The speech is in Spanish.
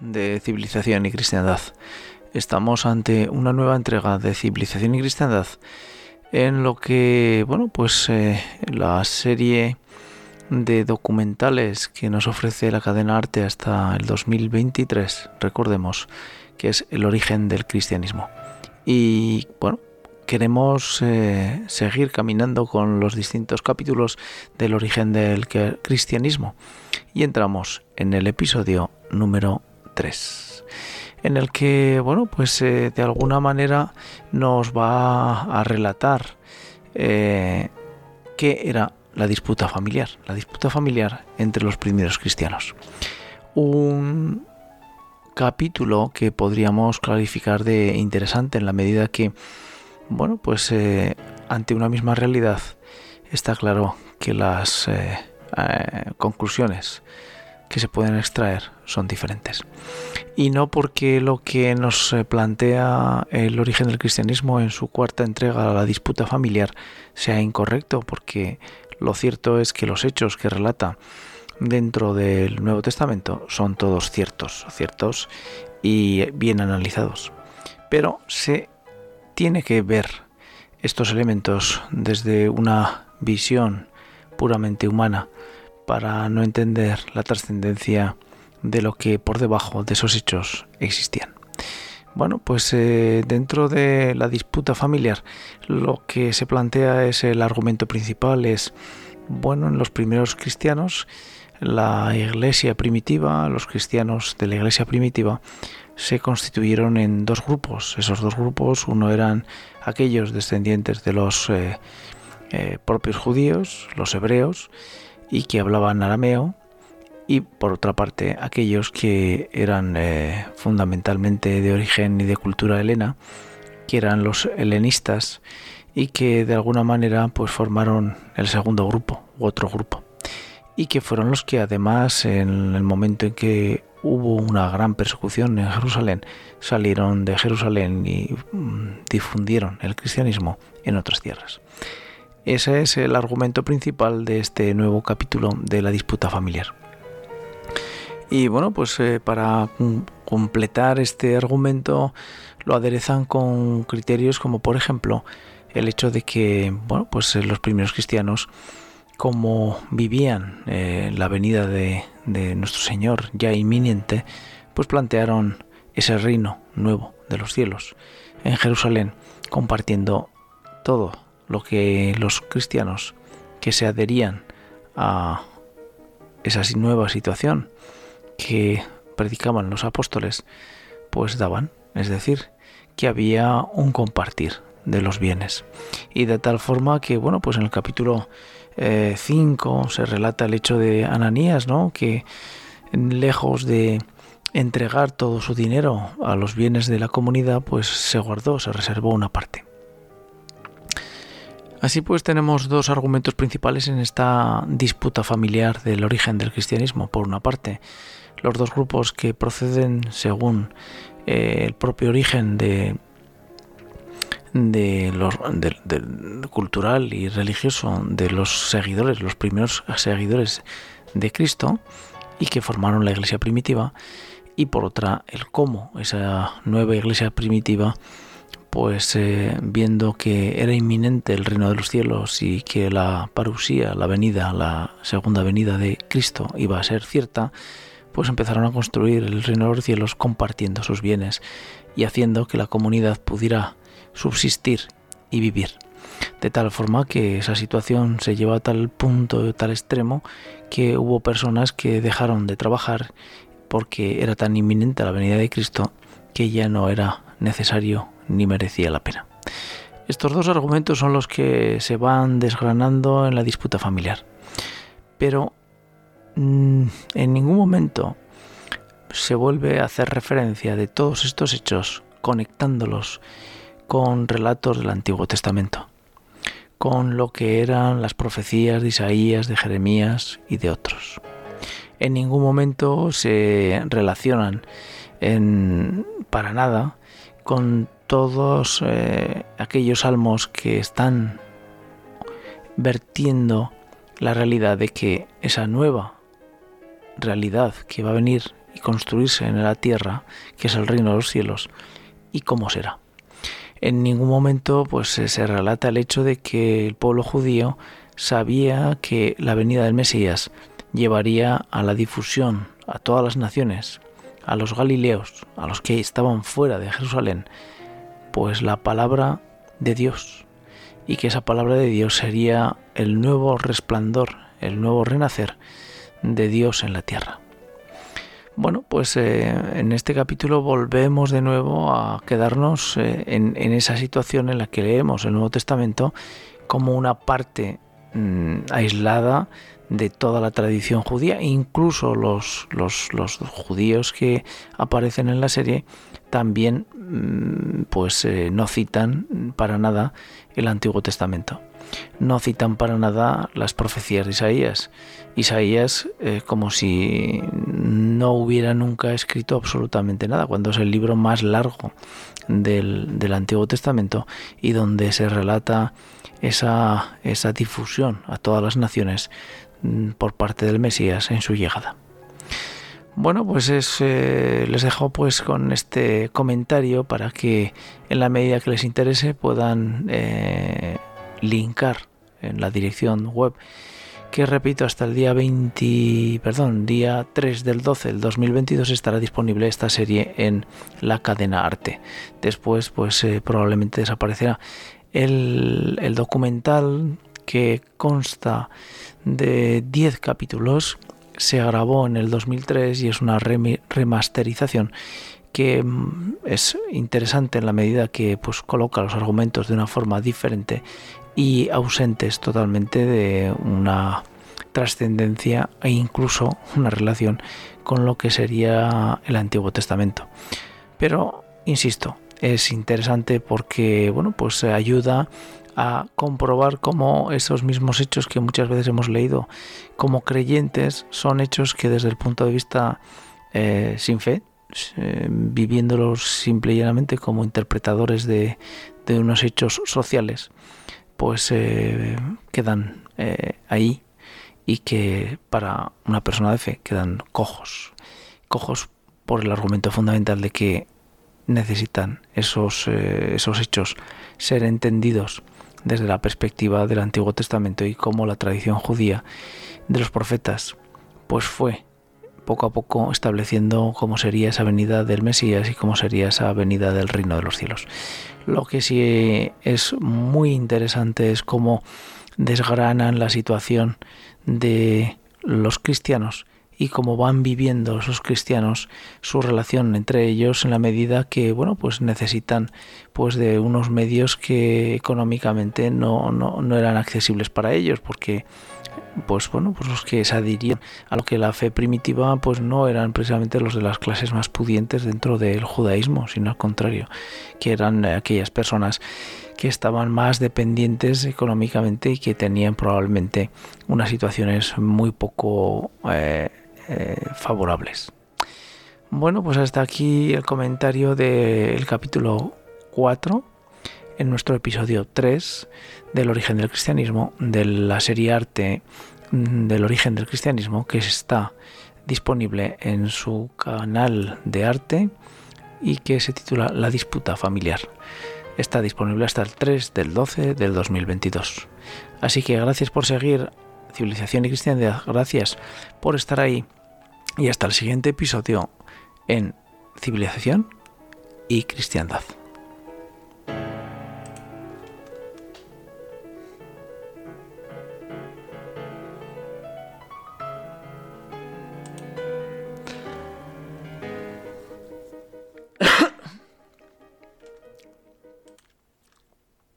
de Civilización y Cristiandad. Estamos ante una nueva entrega de Civilización y Cristiandad en lo que, bueno, pues eh, la serie de documentales que nos ofrece la cadena Arte hasta el 2023, recordemos que es el origen del cristianismo. Y bueno, queremos eh, seguir caminando con los distintos capítulos del origen del cristianismo y entramos en el episodio número 3 en el que bueno pues eh, de alguna manera nos va a relatar eh, qué era la disputa familiar la disputa familiar entre los primeros cristianos. Un capítulo que podríamos calificar de interesante en la medida que bueno pues eh, ante una misma realidad está claro que las conclusiones que se pueden extraer son diferentes. Y no porque lo que nos eh, plantea el origen del cristianismo en su cuarta entrega, la disputa familiar, sea incorrecto, porque lo cierto es que los hechos que relata dentro del Nuevo Testamento son todos ciertos, ciertos y bien analizados. Pero se tiene que ver estos elementos desde una visión puramente humana para no entender la trascendencia de lo que por debajo de esos hechos existían. Bueno, pues eh, dentro de la disputa familiar lo que se plantea es el argumento principal, es, bueno, en los primeros cristianos, la iglesia primitiva, los cristianos de la iglesia primitiva, se constituyeron en dos grupos. Esos dos grupos, uno eran aquellos descendientes de los eh, eh, propios judíos, los hebreos, y que hablaban arameo y por otra parte aquellos que eran eh, fundamentalmente de origen y de cultura helena, que eran los helenistas y que de alguna manera pues formaron el segundo grupo u otro grupo y que fueron los que además en el momento en que hubo una gran persecución en Jerusalén salieron de Jerusalén y mm, difundieron el cristianismo en otras tierras. Ese es el argumento principal de este nuevo capítulo de la disputa familiar. Y bueno, pues eh, para completar este argumento lo aderezan con criterios como por ejemplo el hecho de que bueno, pues eh, los primeros cristianos como vivían eh, la venida de, de nuestro Señor ya inminente, pues plantearon ese reino nuevo de los cielos en Jerusalén, compartiendo todo lo que los cristianos que se adherían a esa nueva situación que predicaban los apóstoles, pues daban, es decir, que había un compartir de los bienes. Y de tal forma que, bueno, pues en el capítulo 5 eh, se relata el hecho de Ananías, ¿no? Que lejos de entregar todo su dinero a los bienes de la comunidad, pues se guardó, se reservó una parte. Así pues tenemos dos argumentos principales en esta disputa familiar del origen del cristianismo. Por una parte, los dos grupos que proceden según eh, el propio origen de, de los, cultural y religioso de los seguidores, los primeros seguidores de Cristo y que formaron la iglesia primitiva y por otra el cómo esa nueva iglesia primitiva pues eh, viendo que era inminente el reino de los cielos y que la parusía, la venida, la segunda venida de Cristo iba a ser cierta, pues empezaron a construir el reino de los cielos compartiendo sus bienes y haciendo que la comunidad pudiera subsistir y vivir. De tal forma que esa situación se llevó a tal punto, tal extremo, que hubo personas que dejaron de trabajar porque era tan inminente la venida de Cristo que ya no era necesario ni merecía la pena. Estos dos argumentos son los que se van desgranando en la disputa familiar. Pero mm, en ningún momento se vuelve a hacer referencia de todos estos hechos conectándolos con relatos del Antiguo Testamento, con lo que eran las profecías de Isaías, de Jeremías y de otros. En ningún momento se relacionan en, para nada con todos eh, aquellos salmos que están vertiendo la realidad de que esa nueva realidad que va a venir y construirse en la tierra, que es el reino de los cielos, y cómo será. En ningún momento pues se relata el hecho de que el pueblo judío sabía que la venida del Mesías llevaría a la difusión a todas las naciones, a los galileos, a los que estaban fuera de Jerusalén, pues la palabra de Dios, y que esa palabra de Dios sería el nuevo resplandor, el nuevo renacer de Dios en la tierra. Bueno, pues eh, en este capítulo volvemos de nuevo a quedarnos eh, en, esa situación en la que leemos el Nuevo Testamento como una parte mm, aislada de toda la tradición judía, incluso los, los, los, judíos que aparecen en la serie también mm, pues eh, no citan para nada el Antiguo Testamento. No citan para nada las profecías de Isaías. Isaías eh, como si no hubiera nunca escrito absolutamente nada, cuando es el libro más largo del, del Antiguo Testamento y donde se relata esa, esa difusión a todas las naciones Mm, por parte del Mesías en su llegada. Bueno, pues eh, les dejo pues con este comentario para que en la medida que les interese puedan eh, linkar en la dirección web que repito hasta el día 20, perdón, día 3 del 12 del 2022 estará disponible esta serie en la cadena Arte. Después pues eh, probablemente desaparecerá el, el documental que consta de 10 capítulos, se grabó en el 2003 y es una remasterización que mm, es interesante en la medida que pues coloca los argumentos de una forma diferente y ausentes totalmente de una trascendencia e incluso una relación con lo que sería el Antiguo Testamento. Pero insisto, es interesante porque bueno, pues ayuda a comprobar cómo esos mismos hechos que muchas veces hemos leído como creyentes son hechos que desde el punto de vista eh, sin fe, eh, viviéndolos simple y llanamente como interpretadores de, unos hechos sociales, pues eh, quedan ahí y que para una persona de fe quedan cojos. Cojos por el argumento fundamental de que necesitan esos, esos hechos ser entendidos desde la perspectiva del Antiguo Testamento y cómo la tradición judía de los profetas pues fue poco a poco estableciendo cómo sería esa venida del Mesías y cómo sería esa venida del reino de los cielos. Lo que sí es muy interesante es cómo desgranan la situación de los cristianos y cómo van viviendo esos cristianos su relación entre ellos en la medida que bueno pues necesitan pues de unos medios que económicamente no, no, no eran accesibles para ellos porque pues bueno, pues los que se adhirían a lo que la fe primitiva pues no eran precisamente los de las clases más pudientes dentro del judaísmo, sino al contrario, que eran aquellas personas que estaban más dependientes económicamente y que tenían probablemente unas situaciones muy poco eh, eh, favorables. Bueno, pues hasta aquí el comentario del capítulo 4 en nuestro episodio 3 del origen del cristianismo, de la serie arte mm, del origen del cristianismo, que está disponible en su canal de arte y que se titula La disputa familiar. Está disponible hasta el 3 del 12 del 2022. Así que gracias por seguir Civilización y Cristiandad, gracias por estar ahí y hasta el siguiente episodio en Civilización y Cristiandad.